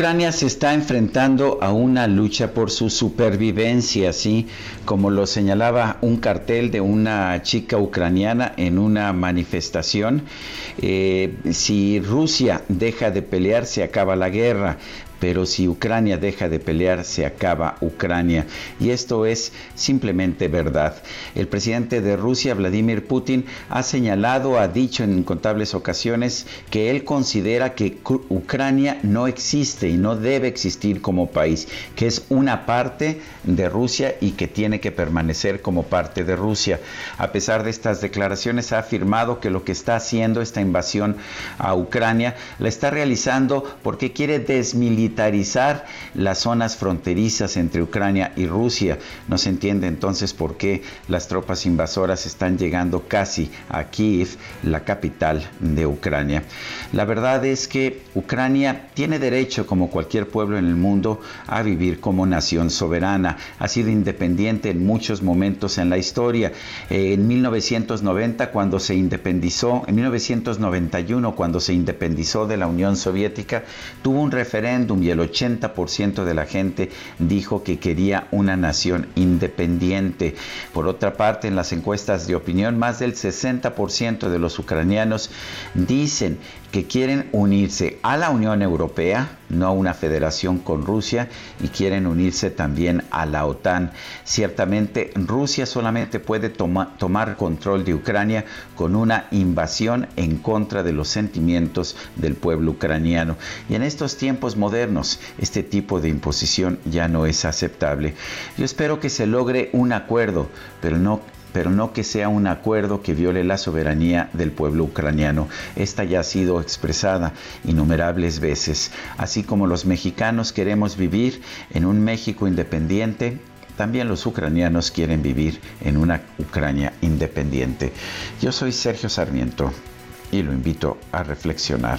Ucrania se está enfrentando a una lucha por su supervivencia, así como lo señalaba un cartel de una chica ucraniana en una manifestación. Eh, si Rusia deja de pelear, se acaba la guerra pero si Ucrania deja de pelear, se acaba Ucrania. Y esto es simplemente verdad. El presidente de Rusia, Vladimir Putin, ha señalado, ha dicho en incontables ocasiones que él considera que Ucrania no existe y no debe existir como país, que es una parte de Rusia y que tiene que permanecer como parte de Rusia. A pesar de estas declaraciones, ha afirmado que lo que está haciendo esta invasión a Ucrania la está realizando porque quiere desmilitarizar militarizar las zonas fronterizas entre Ucrania y Rusia. No se entiende entonces por qué las tropas invasoras están llegando casi a Kiev, la capital de Ucrania. La verdad es que Ucrania tiene derecho, como cualquier pueblo en el mundo, a vivir como nación soberana. Ha sido independiente en muchos momentos en la historia. En 1990, cuando se independizó, en 1991, cuando se independizó de la Unión Soviética, tuvo un referéndum y el 80% de la gente dijo que quería una nación independiente. Por otra parte, en las encuestas de opinión, más del 60% de los ucranianos dicen que quieren unirse a la Unión Europea, no a una federación con Rusia, y quieren unirse también a la OTAN. Ciertamente, Rusia solamente puede tomar control de Ucrania con una invasión en contra de los sentimientos del pueblo ucraniano. Y en estos tiempos modernos, este tipo de imposición ya no es aceptable. Yo espero que se logre un acuerdo, pero no pero no que sea un acuerdo que viole la soberanía del pueblo ucraniano. Esta ya ha sido expresada innumerables veces. Así como los mexicanos queremos vivir en un México independiente, también los ucranianos quieren vivir en una Ucrania independiente. Yo soy Sergio Sarmiento y lo invito a reflexionar.